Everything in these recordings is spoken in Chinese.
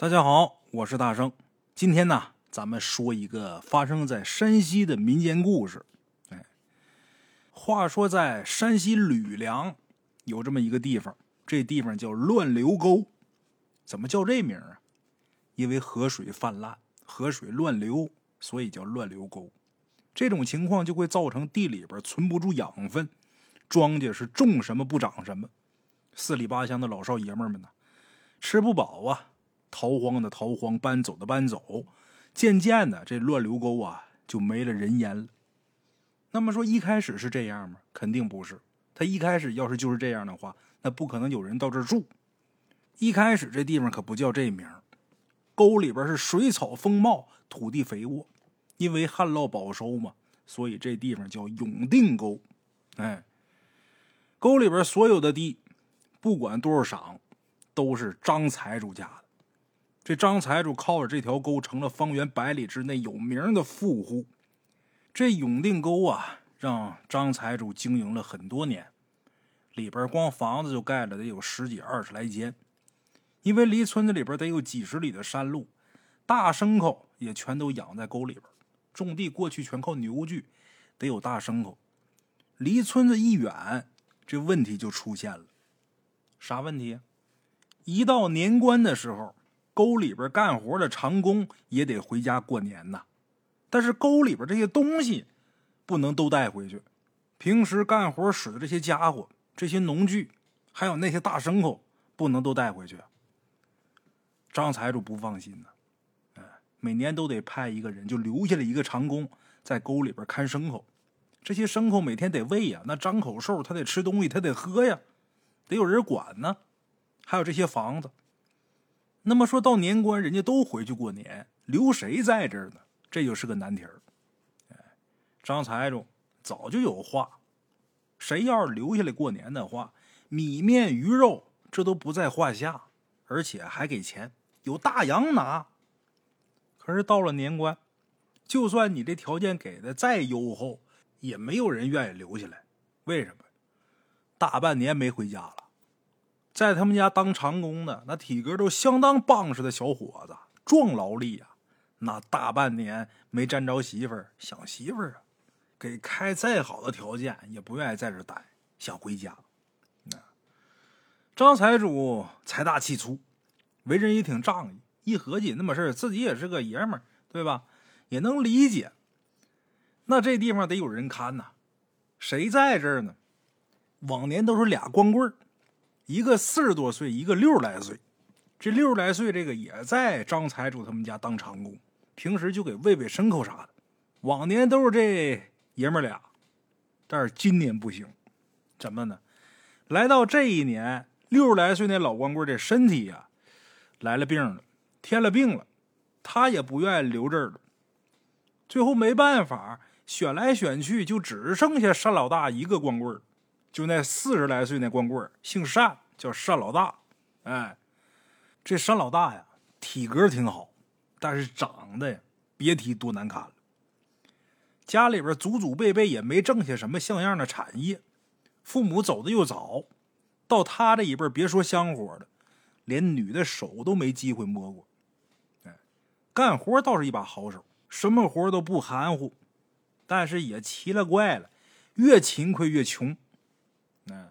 大家好，我是大圣。今天呢，咱们说一个发生在山西的民间故事。哎，话说在山西吕梁有这么一个地方，这地方叫乱流沟。怎么叫这名啊？因为河水泛滥，河水乱流，所以叫乱流沟。这种情况就会造成地里边存不住养分，庄稼是种什么不长什么。四里八乡的老少爷们们呢，吃不饱啊。逃荒的逃荒，搬走的搬走，渐渐的，这乱流沟啊就没了人烟了。那么说，一开始是这样吗？肯定不是。他一开始要是就是这样的话，那不可能有人到这儿住。一开始这地方可不叫这名沟里边是水草丰茂，土地肥沃，因为旱涝保收嘛，所以这地方叫永定沟。哎，沟里边所有的地，不管多少晌，都是张财主家的。这张财主靠着这条沟成了方圆百里之内有名的富户。这永定沟啊，让张财主经营了很多年，里边光房子就盖了得有十几二十来间。因为离村子里边得有几十里的山路，大牲口也全都养在沟里边。种地过去全靠牛具，得有大牲口。离村子一远，这问题就出现了。啥问题？一到年关的时候。沟里边干活的长工也得回家过年呐，但是沟里边这些东西不能都带回去。平时干活使的这些家伙、这些农具，还有那些大牲口，不能都带回去。张财主不放心呢，哎，每年都得派一个人，就留下了一个长工在沟里边看牲口。这些牲口每天得喂呀，那张口兽他得吃东西，他得喝呀，得有人管呢。还有这些房子。那么说到年关，人家都回去过年，留谁在这儿呢？这就是个难题儿。张财主早就有话，谁要是留下来过年的话，米面鱼肉这都不在话下，而且还给钱，有大洋拿。可是到了年关，就算你这条件给的再优厚，也没有人愿意留下来。为什么？大半年没回家了。在他们家当长工的那体格都相当棒实的小伙子，壮劳力啊！那大半年没沾着媳妇儿，想媳妇儿啊，给开再好的条件也不愿意在这待，想回家。那张财主财大气粗，为人也挺仗义。一合计，那么事儿自己也是个爷们儿，对吧？也能理解。那这地方得有人看呐，谁在这儿呢？往年都是俩光棍儿。一个四十多岁，一个六十来岁。这六十来岁这个也在张财主他们家当长工，平时就给喂喂牲口啥的。往年都是这爷们俩，但是今年不行，怎么呢？来到这一年，六十来岁那老光棍这身体呀来了病了，添了病了，他也不愿意留这儿了。最后没办法，选来选去，就只剩下单老大一个光棍就那四十来岁那光棍姓单，叫单老大。哎，这单老大呀，体格挺好，但是长得，别提多难看了。家里边祖祖辈辈也没挣下什么像样的产业，父母走的又早，到他这一辈别说香火的，连女的手都没机会摸过。哎，干活倒是一把好手，什么活都不含糊，但是也奇了怪了，越勤快越穷。嗯，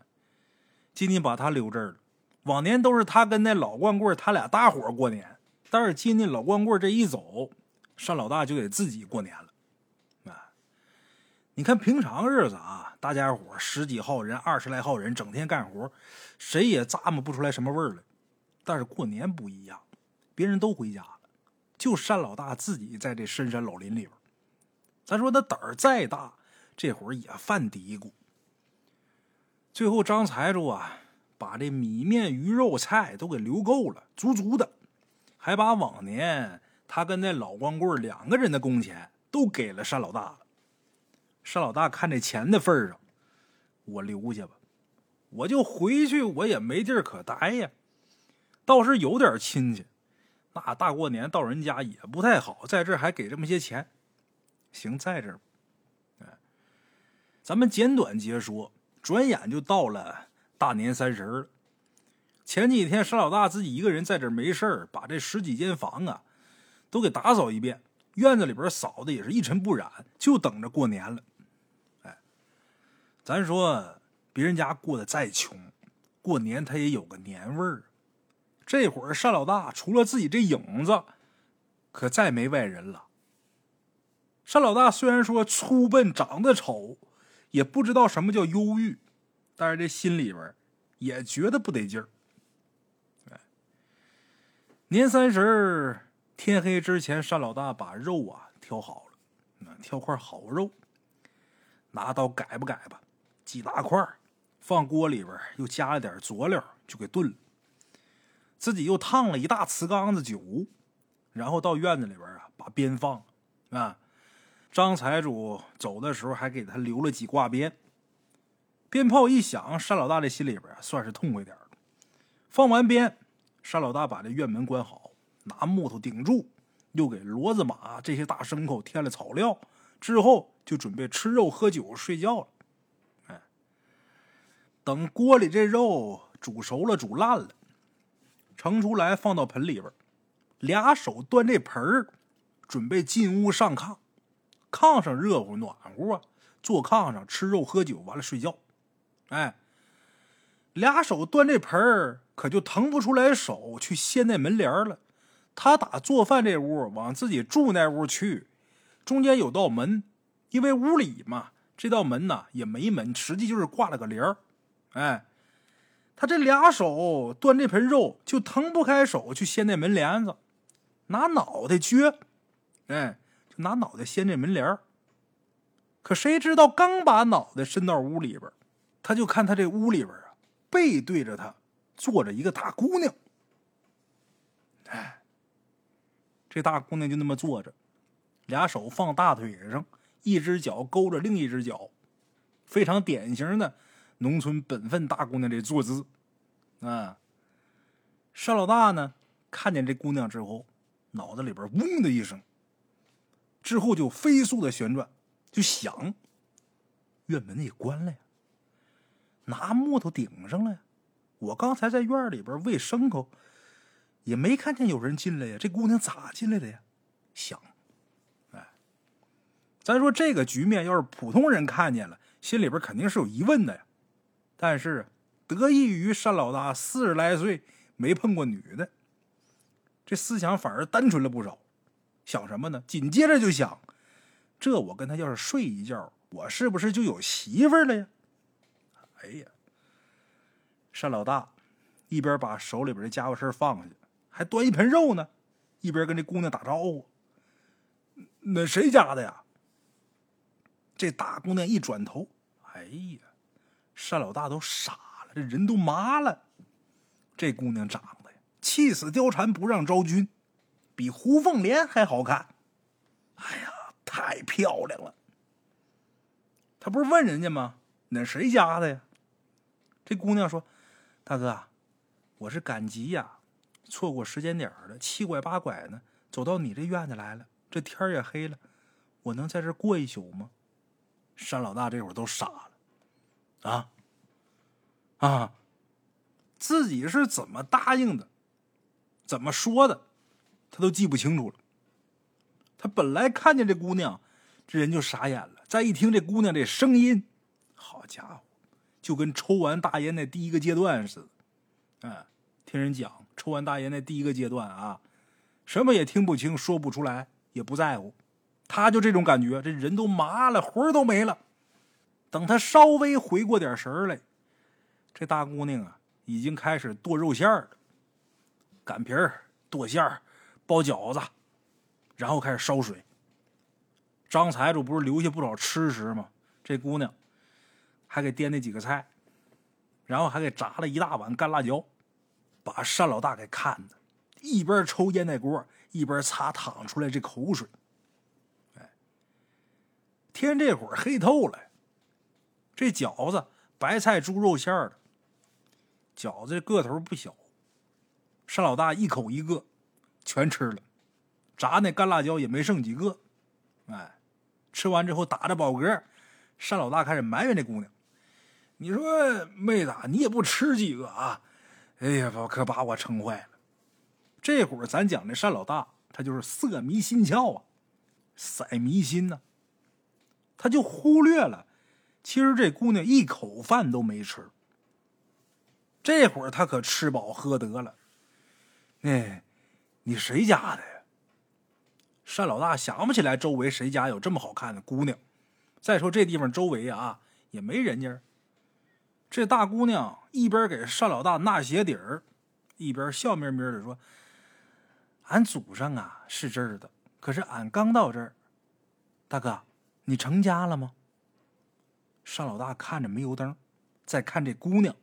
今年把他留这儿了。往年都是他跟那老光棍他俩搭伙过年，但是今年老光棍这一走，单老大就得自己过年了。啊，你看平常日子啊，大家伙十几号人、二十来号人，整天干活，谁也咂摸不出来什么味儿来。但是过年不一样，别人都回家了，就单老大自己在这深山老林里边。咱说他胆儿再大，这会儿也犯嘀咕。最后，张财主啊，把这米面鱼肉菜都给留够了，足足的，还把往年他跟那老光棍两个人的工钱都给了单老大了。单老大看这钱的份上，我留下吧，我就回去，我也没地儿可待呀。倒是有点亲戚，那大过年到人家也不太好，在这还给这么些钱，行，在这儿，咱们简短截说。转眼就到了大年三十了，前几天单老大自己一个人在这没事儿，把这十几间房啊都给打扫一遍，院子里边扫的也是一尘不染，就等着过年了。哎，咱说别人家过得再穷，过年他也有个年味儿。这会儿单老大除了自己这影子，可再没外人了。单老大虽然说粗笨长得丑，也不知道什么叫忧郁，但是这心里边也觉得不得劲儿。年三十天黑之前，单老大把肉啊挑好了，挑块好肉，拿刀改吧改吧，几大块放锅里边，又加了点佐料，就给炖了。自己又烫了一大瓷缸子酒，然后到院子里边啊，把鞭放啊。张财主走的时候还给他留了几挂鞭。鞭炮一响，单老大这心里边算是痛快点了。放完鞭，单老大把这院门关好，拿木头顶住，又给骡子马这些大牲口添了草料，之后就准备吃肉、喝酒、睡觉了。哎，等锅里这肉煮熟了、煮烂了。盛出来，放到盆里边，俩手端这盆儿，准备进屋上炕。炕上热乎暖和啊，坐炕上吃肉喝酒，完了睡觉。哎，俩手端这盆儿，可就腾不出来手去掀那门帘了。他打做饭这屋往自己住那屋去，中间有道门，因为屋里嘛，这道门呐也没门，实际就是挂了个帘儿。哎。他这俩手端这盆肉，就腾不开手去掀那门帘子，拿脑袋撅，哎，拿脑袋掀这门帘儿可谁知道，刚把脑袋伸到屋里边，他就看他这屋里边啊，背对着他坐着一个大姑娘。哎，这大姑娘就那么坐着，俩手放大腿上，一只脚勾着另一只脚，非常典型的。农村本分大姑娘这坐姿，啊，单老大呢看见这姑娘之后，脑子里边嗡的一声，之后就飞速的旋转，就想，院门也关了呀，拿木头顶上了呀，我刚才在院里边喂牲口，也没看见有人进来呀，这姑娘咋进来的呀？想，哎，咱说这个局面要是普通人看见了，心里边肯定是有疑问的呀。但是，得益于单老大四十来岁没碰过女的，这思想反而单纯了不少。想什么呢？紧接着就想：这我跟他要是睡一觉，我是不是就有媳妇了呀？哎呀，单老大一边把手里边的家伙事放下，还端一盆肉呢，一边跟这姑娘打招呼：“那谁家的呀？”这大姑娘一转头，哎呀！单老大都傻了，这人都麻了。这姑娘长得，气死貂蝉不让招君，比胡凤莲还好看。哎呀，太漂亮了！他不是问人家吗？那谁家的呀？这姑娘说：“大哥，我是赶集呀，错过时间点了，七拐八拐呢，走到你这院子来了。这天也黑了，我能在这过一宿吗？”山老大这会儿都傻了。啊，啊，自己是怎么答应的，怎么说的，他都记不清楚了。他本来看见这姑娘，这人就傻眼了。再一听这姑娘这声音，好家伙，就跟抽完大烟那第一个阶段似的。哎，听人讲，抽完大烟那第一个阶段啊，什么也听不清，说不出来，也不在乎。他就这种感觉，这人都麻了，魂都没了。等他稍微回过点神来，这大姑娘啊，已经开始剁肉馅儿了，擀皮儿、剁馅儿、包饺子，然后开始烧水。张财主不是留下不少吃食吗？这姑娘还给掂那几个菜，然后还给炸了一大碗干辣椒，把单老大给看的，一边抽烟那锅，一边擦淌出来这口水。哎，天这会儿黑透了。这饺子白菜猪肉馅的，饺子个头不小，单老大一口一个，全吃了。炸那干辣椒也没剩几个，哎，吃完之后打着饱嗝，单老大开始埋怨这姑娘：“你说妹子，你也不吃几个啊？哎呀，我可把我撑坏了。这会儿咱讲的单老大，他就是色迷心窍啊，色迷心呢，他就忽略了，其实这姑娘一口饭都没吃。这会儿他可吃饱喝得了。哎，你谁家的呀？单老大想不起来周围谁家有这么好看的姑娘。再说这地方周围啊也没人家。这大姑娘一边给单老大纳鞋底儿，一边笑眯眯的说：“俺祖上啊是这儿的，可是俺刚到这儿。大哥，你成家了吗？”单老大看着煤油灯，再看这姑娘，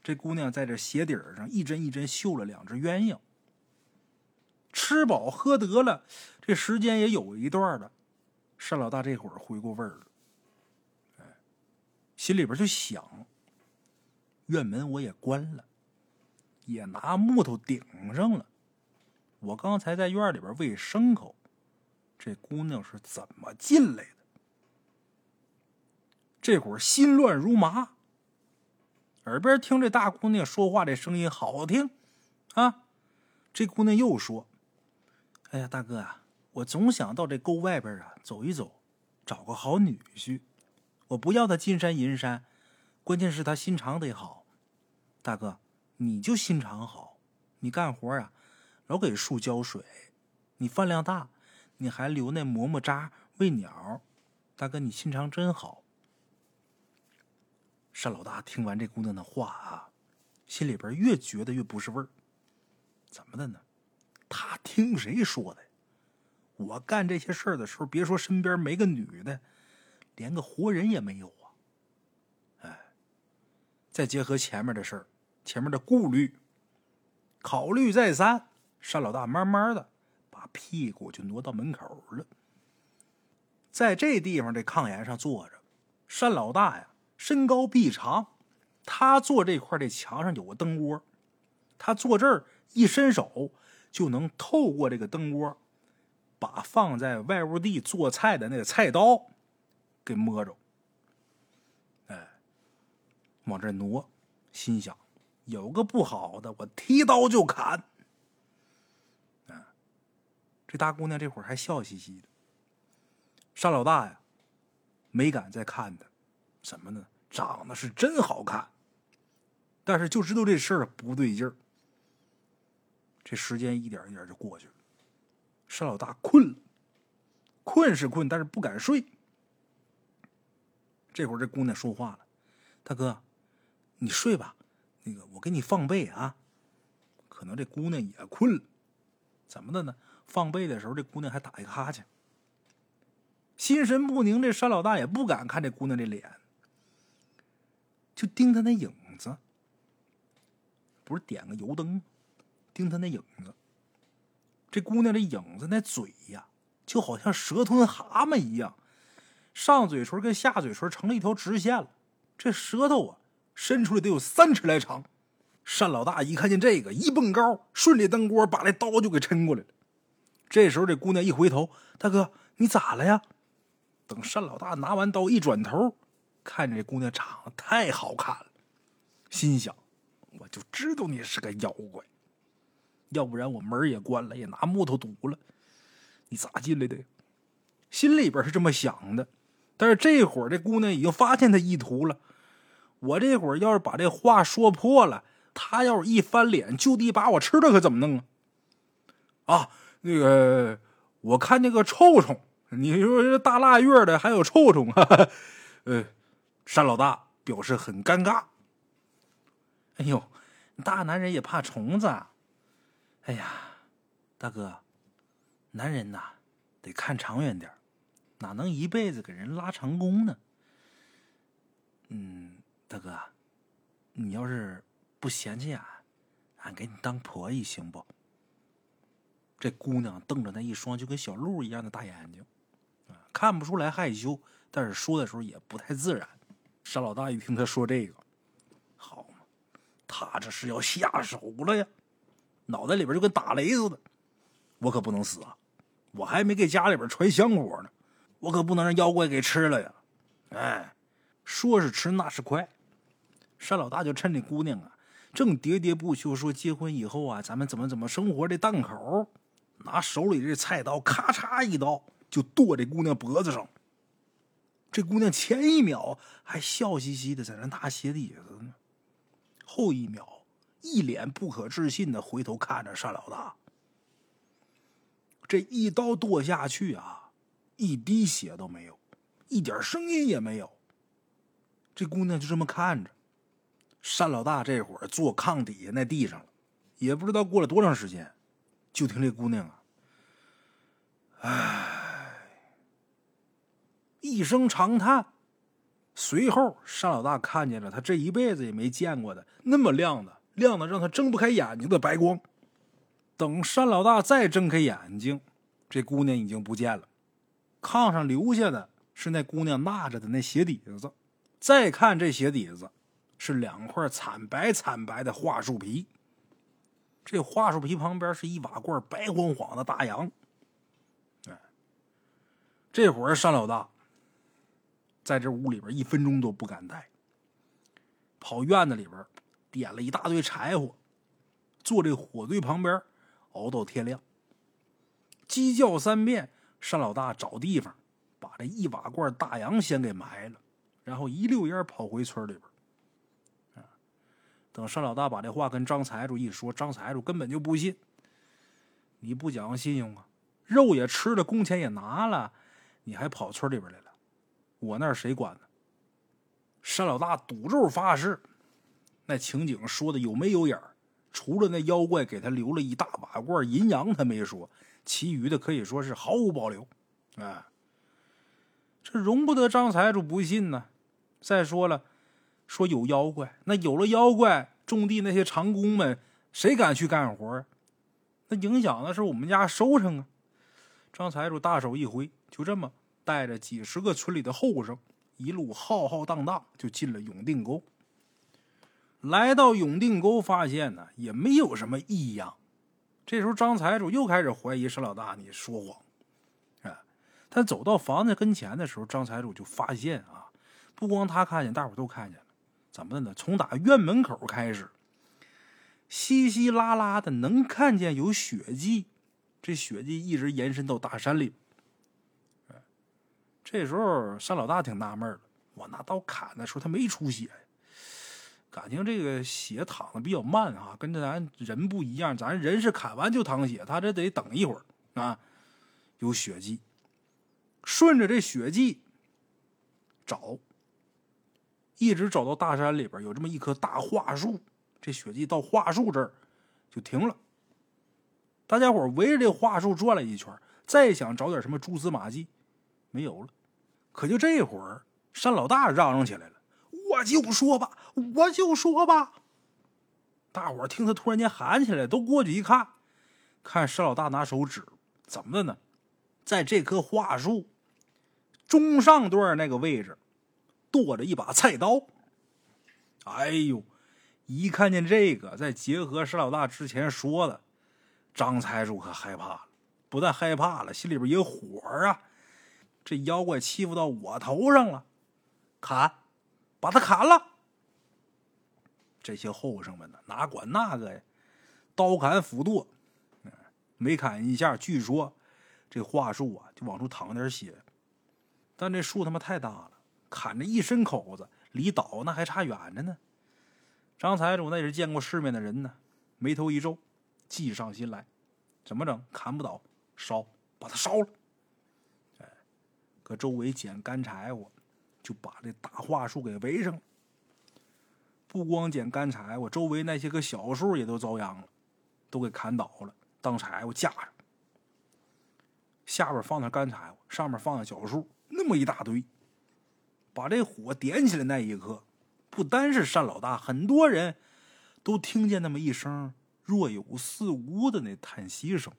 这姑娘在这鞋底儿上一针一针绣了两只鸳鸯。吃饱喝得了，这时间也有一段了。单老大这会儿回过味儿了，哎，心里边就想。院门我也关了，也拿木头顶上了。我刚才在院里边喂牲口，这姑娘是怎么进来的？这会儿心乱如麻，耳边听这大姑娘说话，这声音好听啊！这姑娘又说：“哎呀，大哥啊，我总想到这沟外边啊走一走，找个好女婿。我不要他金山银山，关键是他心肠得好。”大哥，你就心肠好，你干活啊，老给树浇水，你饭量大，你还留那馍馍渣喂鸟。大哥，你心肠真好。单老大听完这姑娘的话啊，心里边越觉得越不是味儿。怎么的呢？他听谁说的？我干这些事儿的时候，别说身边没个女的，连个活人也没有啊。哎，再结合前面的事儿。前面的顾虑，考虑再三，单老大慢慢的把屁股就挪到门口了。在这地方这炕沿上坐着，单老大呀，身高臂长，他坐这块这墙上有个灯窝，他坐这儿一伸手就能透过这个灯窝，把放在外屋地做菜的那个菜刀给摸着。哎，往这挪，心想。有个不好的，我提刀就砍。这大姑娘这会儿还笑嘻嘻的。单老大呀，没敢再看她，怎么呢？长得是真好看，但是就知道这事儿不对劲儿。这时间一点一点就过去了，山老大困了，困是困，但是不敢睡。这会儿这姑娘说话了：“大哥，你睡吧。”那个，我给你放被啊。可能这姑娘也困了，怎么的呢？放被的时候，这姑娘还打一个哈欠。心神不宁，这山老大也不敢看这姑娘这脸，就盯她那影子。不是点个油灯吗，盯他那影子。这姑娘这影子那嘴呀，就好像蛇吞蛤蟆一样，上嘴唇跟下嘴唇成了一条直线了。这舌头啊。伸出来得有三尺来长，单老大一看见这个，一蹦高，顺着灯锅把那刀就给抻过来了。这时候，这姑娘一回头：“大哥，你咋了呀？”等单老大拿完刀一转头，看着这姑娘长得太好看了，心想：“我就知道你是个妖怪，要不然我门也关了，也拿木头堵了，你咋进来的？”心里边是这么想的，但是这会儿这姑娘已经发现他意图了。我这会儿要是把这话说破了，他要是一翻脸就地把我吃了，可怎么弄啊？啊，那个，我看那个臭虫，你说这大腊月的还有臭虫啊？呃，山老大表示很尴尬。哎呦，大男人也怕虫子？啊哎呀，大哥，男人呐，得看长远点哪能一辈子给人拉长工呢？嗯。大哥，你要是不嫌弃俺，俺给你当婆姨行不？这姑娘瞪着那一双就跟小鹿一样的大眼睛，看不出来害羞，但是说的时候也不太自然。沙老大一听他说这个，好嘛，他这是要下手了呀，脑袋里边就跟打雷似的。我可不能死啊！我还没给家里边传香火呢，我可不能让妖怪给吃了呀！哎，说是迟，那是快。单老大就趁这姑娘啊，正喋喋不休说结婚以后啊，咱们怎么怎么生活的档口，拿手里这菜刀咔嚓一刀就剁这姑娘脖子上。这姑娘前一秒还笑嘻嘻的在那拿鞋底子呢，后一秒一脸不可置信的回头看着单老大。这一刀剁下去啊，一滴血都没有，一点声音也没有。这姑娘就这么看着。单老大这会儿坐炕底下那地上了，也不知道过了多长时间，就听这姑娘啊，唉，一声长叹。随后，单老大看见了他这一辈子也没见过的那么亮的、亮的让他睁不开眼睛的白光。等单老大再睁开眼睛，这姑娘已经不见了。炕上留下的是那姑娘纳着的那鞋底子。再看这鞋底子。是两块惨白惨白的桦树皮，这桦树皮旁边是一瓦罐白晃晃的大洋。哎，这会儿单老大在这屋里边一分钟都不敢待，跑院子里边点了一大堆柴火，坐这火堆旁边熬到天亮。鸡叫三遍，单老大找地方把这一瓦罐大洋先给埋了，然后一溜烟跑回村里边。等单老大把这话跟张财主一说，张财主根本就不信。你不讲信用啊？肉也吃了，工钱也拿了，你还跑村里边来了？我那谁管呢？单老大赌咒发誓，那情景说的有没有眼？除了那妖怪给他留了一大瓦罐银洋，他没说，其余的可以说是毫无保留。啊，这容不得张财主不信呢。再说了。说有妖怪，那有了妖怪，种地那些长工们谁敢去干活那影响的是我们家收成啊！张财主大手一挥，就这么带着几十个村里的后生，一路浩浩荡荡就进了永定沟。来到永定沟，发现呢也没有什么异样。这时候，张财主又开始怀疑沈老大你说谎。哎，他走到房子跟前的时候，张财主就发现啊，不光他看见，大伙都看见了。怎么的呢？从打院门口开始，稀稀拉拉的能看见有血迹，这血迹一直延伸到大山里。这时候单老大挺纳闷的，我拿刀砍的时候他没出血，感情这个血淌的比较慢啊，跟咱人不一样，咱人是砍完就淌血，他这得等一会儿啊。有血迹，顺着这血迹找。一直找到大山里边，有这么一棵大桦树，这血迹到桦树这儿就停了。大家伙围着这桦树转了一圈，再想找点什么蛛丝马迹，没有了。可就这会儿，山老大嚷嚷起来了：“就说吧，我就说吧！”大伙听他突然间喊起来，都过去一看，看石老大拿手指，怎么的呢？在这棵桦树中上段那个位置。剁着一把菜刀，哎呦！一看见这个，再结合石老大之前说的，张财主可害怕了。不但害怕了，心里边也火啊！这妖怪欺负到我头上了，砍，把他砍了！这些后生们呢，哪管那个呀？刀砍斧剁，每砍一下，据说这桦树啊就往出淌点血。但这树他妈太大了。砍着一身口子，离倒那还差远着呢。张财主那也是见过世面的人呢，眉头一皱，计上心来，怎么整？砍不倒，烧，把它烧了。哎，搁周围捡干柴火，就把这大桦树给围上了。不光捡干柴我，周围那些个小树也都遭殃了，都给砍倒了，当柴火架上。下边放点干柴火，上面放点小树，那么一大堆。把这火点起来那一刻，不单是单老大，很多人都听见那么一声若有似无的那叹息声。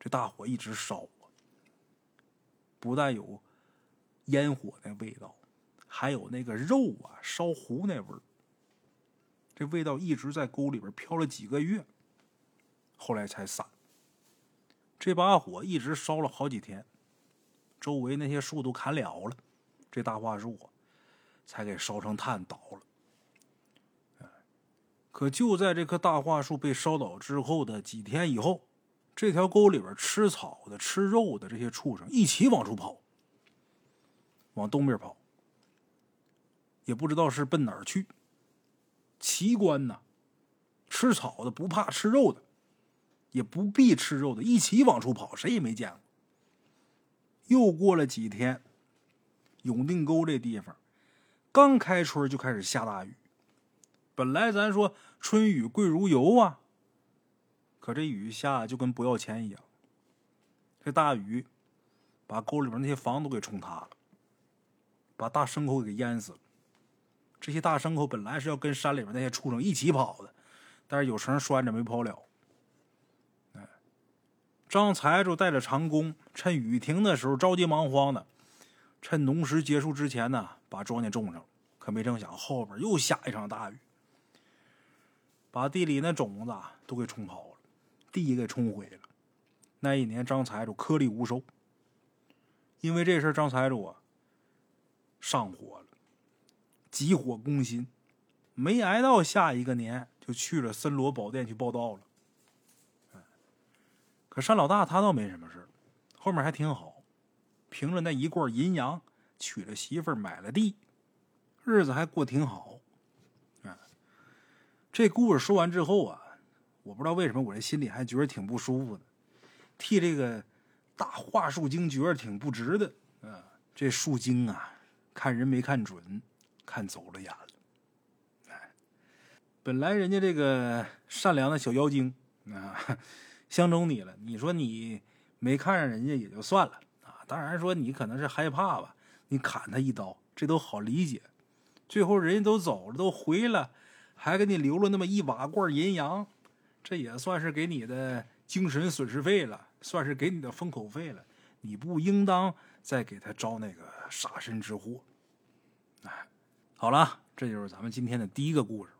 这大火一直烧，不但有烟火那味道，还有那个肉啊烧糊那味儿。这味道一直在沟里边飘了几个月，后来才散。这把火一直烧了好几天。周围那些树都砍了了，这大桦树啊才给烧成炭倒了。可就在这棵大桦树被烧倒之后的几天以后，这条沟里边吃草的、吃肉的这些畜生一起往出跑，往东边跑，也不知道是奔哪儿去。奇观呐！吃草的不怕吃肉的，也不必吃肉的，一起往出跑，谁也没见过。又过了几天，永定沟这地方刚开春就开始下大雨。本来咱说春雨贵如油啊，可这雨下就跟不要钱一样。这大雨把沟里边那些房都给冲塌了，把大牲口给淹死了。这些大牲口本来是要跟山里边那些畜生一起跑的，但是有绳拴着没跑了。哎，张财主带着长工，趁雨停的时候着急忙慌的，趁农时结束之前呢，把庄稼种上。可没成想，后边又下一场大雨，把地里那种子都给冲跑了，地给冲毁了。那一年张财主颗粒无收，因为这事张财主啊上火了。急火攻心，没挨到下一个年，就去了森罗宝殿去报道了。可山老大他倒没什么事后面还挺好，凭着那一罐银洋娶了媳妇儿，买了地，日子还过挺好。这故事说完之后啊，我不知道为什么我这心里还觉得挺不舒服的，替这个大桦树精觉得挺不值的。啊，这树精啊，看人没看准。看走了眼了，哎，本来人家这个善良的小妖精啊，相中你了。你说你没看上人家也就算了啊，当然说你可能是害怕吧，你砍他一刀，这都好理解。最后人家都走了，都回了，还给你留了那么一瓦罐银洋，这也算是给你的精神损失费了，算是给你的封口费了。你不应当再给他招那个杀身之祸，哎。好了，这就是咱们今天的第一个故事。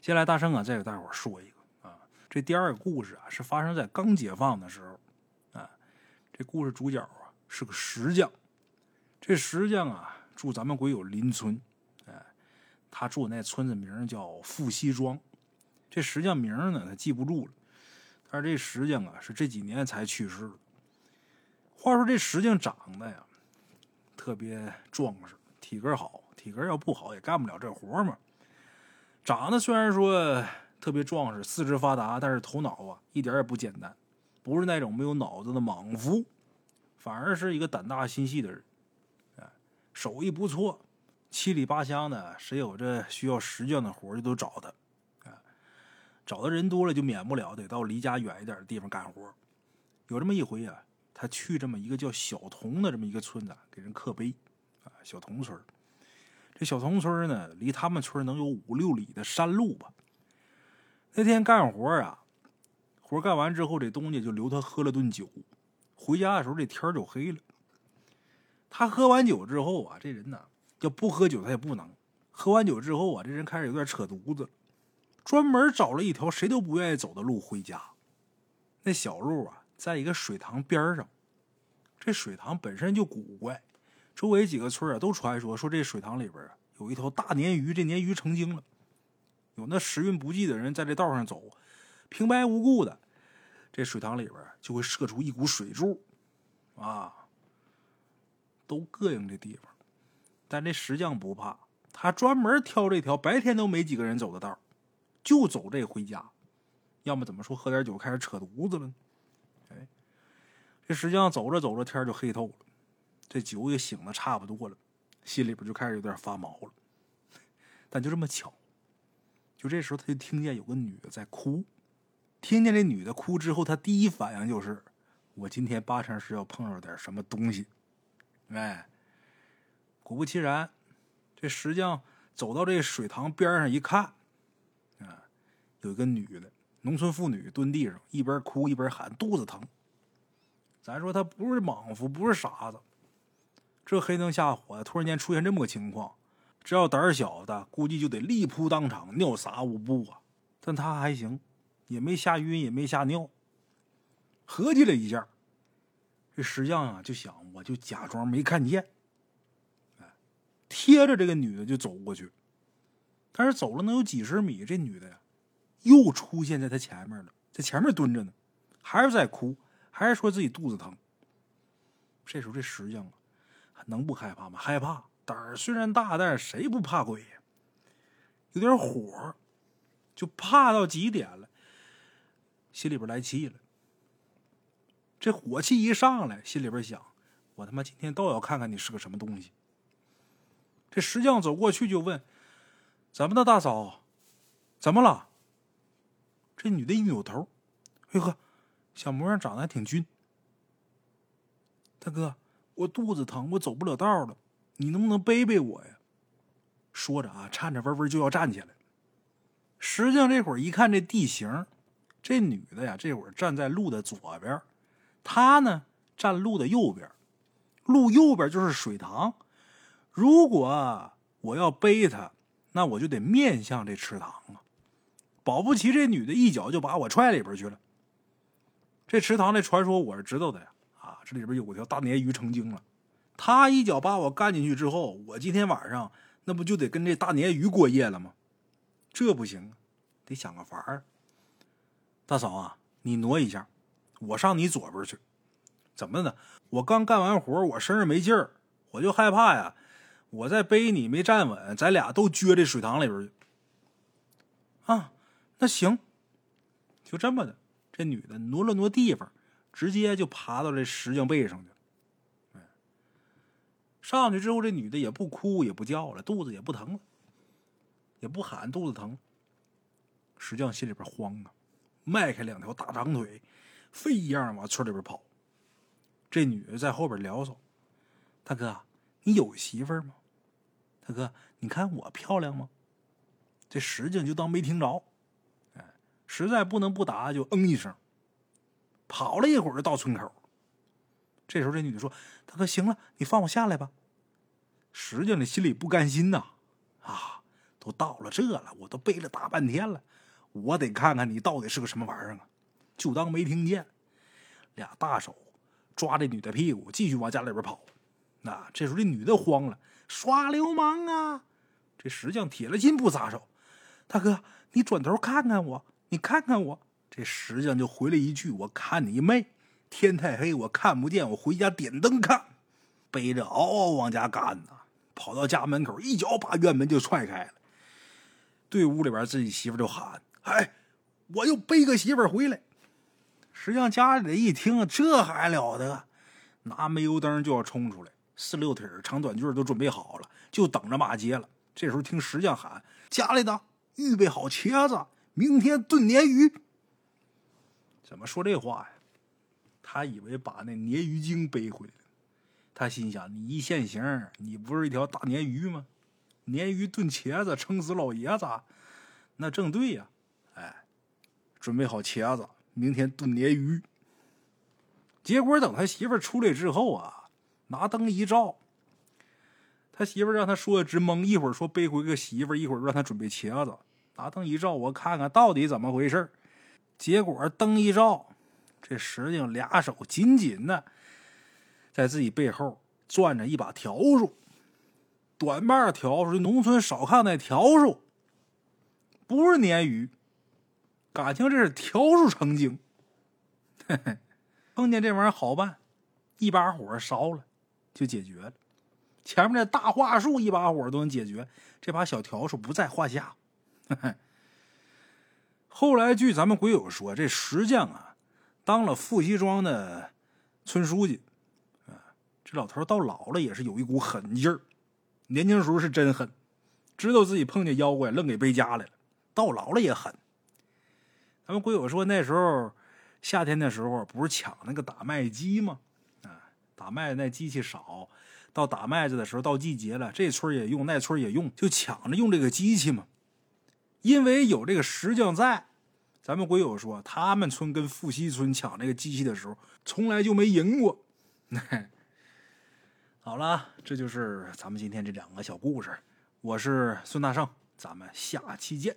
接下来，大圣啊，再给大伙说一个啊。这第二个故事啊，是发生在刚解放的时候啊。这故事主角啊是个石匠，这石匠啊住咱们鬼友邻村，哎，他住那村子名叫富西庄。这石匠名呢，他记不住了。但是这石匠啊，是这几年才去世的。话说这石匠长得呀，特别壮实，体格好。体格要不好也干不了这活嘛。长得虽然说特别壮实，四肢发达，但是头脑啊一点也不简单，不是那种没有脑子的莽夫，反而是一个胆大心细的人。手艺不错，七里八乡的，谁有这需要石匠的活就都找他。找的人多了就免不了得到离家远一点的地方干活。有这么一回啊，他去这么一个叫小童的这么一个村子给人刻碑啊，小童村。这小同村呢，离他们村能有五六里的山路吧。那天干活啊，活干完之后，这东家就留他喝了顿酒。回家的时候，这天就黑了。他喝完酒之后啊，这人呢，要不喝酒他也不能。喝完酒之后啊，这人开始有点扯犊子，专门找了一条谁都不愿意走的路回家。那小路啊，在一个水塘边上。这水塘本身就古怪。周围几个村啊，都传说说这水塘里边有一条大鲶鱼，这鲶鱼成精了。有那时运不济的人在这道上走，平白无故的，这水塘里边就会射出一股水柱，啊，都膈应这地方。但这石匠不怕，他专门挑这条白天都没几个人走的道，就走这回家。要么怎么说喝点酒开始扯犊子了呢？哎，这石匠走着走着天就黑透了。这酒也醒的差不多了，心里边就开始有点发毛了。但就这么巧，就这时候他就听见有个女的在哭。听见这女的哭之后，他第一反应就是：我今天八成是要碰着点什么东西。哎，果不其然，这石匠走到这水塘边上一看，有个女的，农村妇女蹲地上，一边哭一边喊肚子疼。咱说她不是莽夫，不是傻子。这黑灯瞎火的，突然间出现这么个情况，只要胆小的，估计就得立扑当场，尿撒五步啊！但他还行，也没吓晕，也没吓尿。合计了一下，这石匠啊就想，我就假装没看见，贴着这个女的就走过去。但是走了能有几十米，这女的呀又出现在他前面了，在前面蹲着呢，还是在哭，还是说自己肚子疼。这时候这石匠啊，能不害怕吗？害怕，胆儿虽然大，但是谁不怕鬼呀？有点火，就怕到极点了，心里边来气了。这火气一上来，心里边想：我他妈今天倒要看看你是个什么东西。这石匠走过去就问：“怎么的，大嫂？怎么了？”这女的一扭头：“哎呵，小模样长得还挺俊。大哥，我肚子疼，我走不了道了，你能不能背背我呀？”说着啊，颤颤巍巍就要站起来。石匠这会儿一看这地形，这女的呀，这会儿站在路的左边。他呢，站路的右边，路右边就是水塘。如果我要背她，那我就得面向这池塘啊。保不齐这女的一脚就把我踹里边去了。这池塘的传说我是知道的呀，啊，这里边有条大鲶鱼成精了。他一脚把我干进去之后，我今天晚上那不就得跟这大鲶鱼过夜了吗？这不行，得想个法儿。大嫂啊，你挪一下。我上你左边去，怎么的？我刚干完活，我身上没劲儿，我就害怕呀。我再背你没站稳，咱俩都撅这水塘里边去。啊，那行，就这么的。这女的挪了挪地方，直接就爬到这石匠背上去了。上去之后，这女的也不哭也不叫了，肚子也不疼了，也不喊肚子疼。石匠心里边慌啊，迈开两条大长腿。飞一样往村里边跑，这女的在后边聊骚：“大哥，你有媳妇吗？大哥，你看我漂亮吗？”这石匠就当没听着，实在不能不答，就嗯一声。跑了一会儿到村口，这时候这女的说：“大哥，行了，你放我下来吧。”石匠的心里不甘心呐，啊，都到了这了，我都背了大半天了，我得看看你到底是个什么玩意儿啊！就当没听见，俩大手抓这女的屁股，继续往家里边跑。那这时候这女的慌了，耍流氓啊！这石匠铁了心不撒手。大哥，你转头看看我，你看看我。这石匠就回了一句：“我看你妹！天太黑，我看不见，我回家点灯看。”背着嗷嗷往家赶呢，跑到家门口，一脚把院门就踹开了。对屋里边自己媳妇就喊：“哎，我又背个媳妇回来。”实际上家里的一听，这还了得，拿煤油灯就要冲出来，四六腿长短句都准备好了，就等着骂街了。这时候听石匠喊：“家里的预备好茄子，明天炖鲶鱼。”怎么说这话呀？他以为把那鲶鱼精背回来了。他心想：“你一现形，你不是一条大鲶鱼吗？鲶鱼炖茄子，撑死老爷子，那正对呀！”哎，准备好茄子。明天炖鲶鱼。结果等他媳妇出来之后啊，拿灯一照，他媳妇让他说的直懵，一会儿说背回个媳妇，一会儿让他准备茄子。拿灯一照，我看看到底怎么回事结果灯一照，这石匠俩手紧紧的在自己背后攥着一把笤帚，短把笤帚，农村少看那笤帚，不是鲶鱼。感情这是笤帚成精，碰见这玩意儿好办，一把火烧了就解决了。前面这大桦树一把火都能解决，这把小笤帚不在话下。后来据咱们鬼友说，这石匠啊，当了富西庄的村书记。啊这老头到老了也是有一股狠劲儿，年轻时候是真狠，知道自己碰见妖怪，愣给背家来了。到老了也狠。咱们鬼友说，那时候夏天的时候，不是抢那个打麦机吗？啊，打麦那机器少，到打麦子的时候，到季节了，这村也用，那村也用，就抢着用这个机器嘛。因为有这个石匠在，咱们鬼友说，他们村跟富西村抢这个机器的时候，从来就没赢过。好了，这就是咱们今天这两个小故事。我是孙大圣，咱们下期见。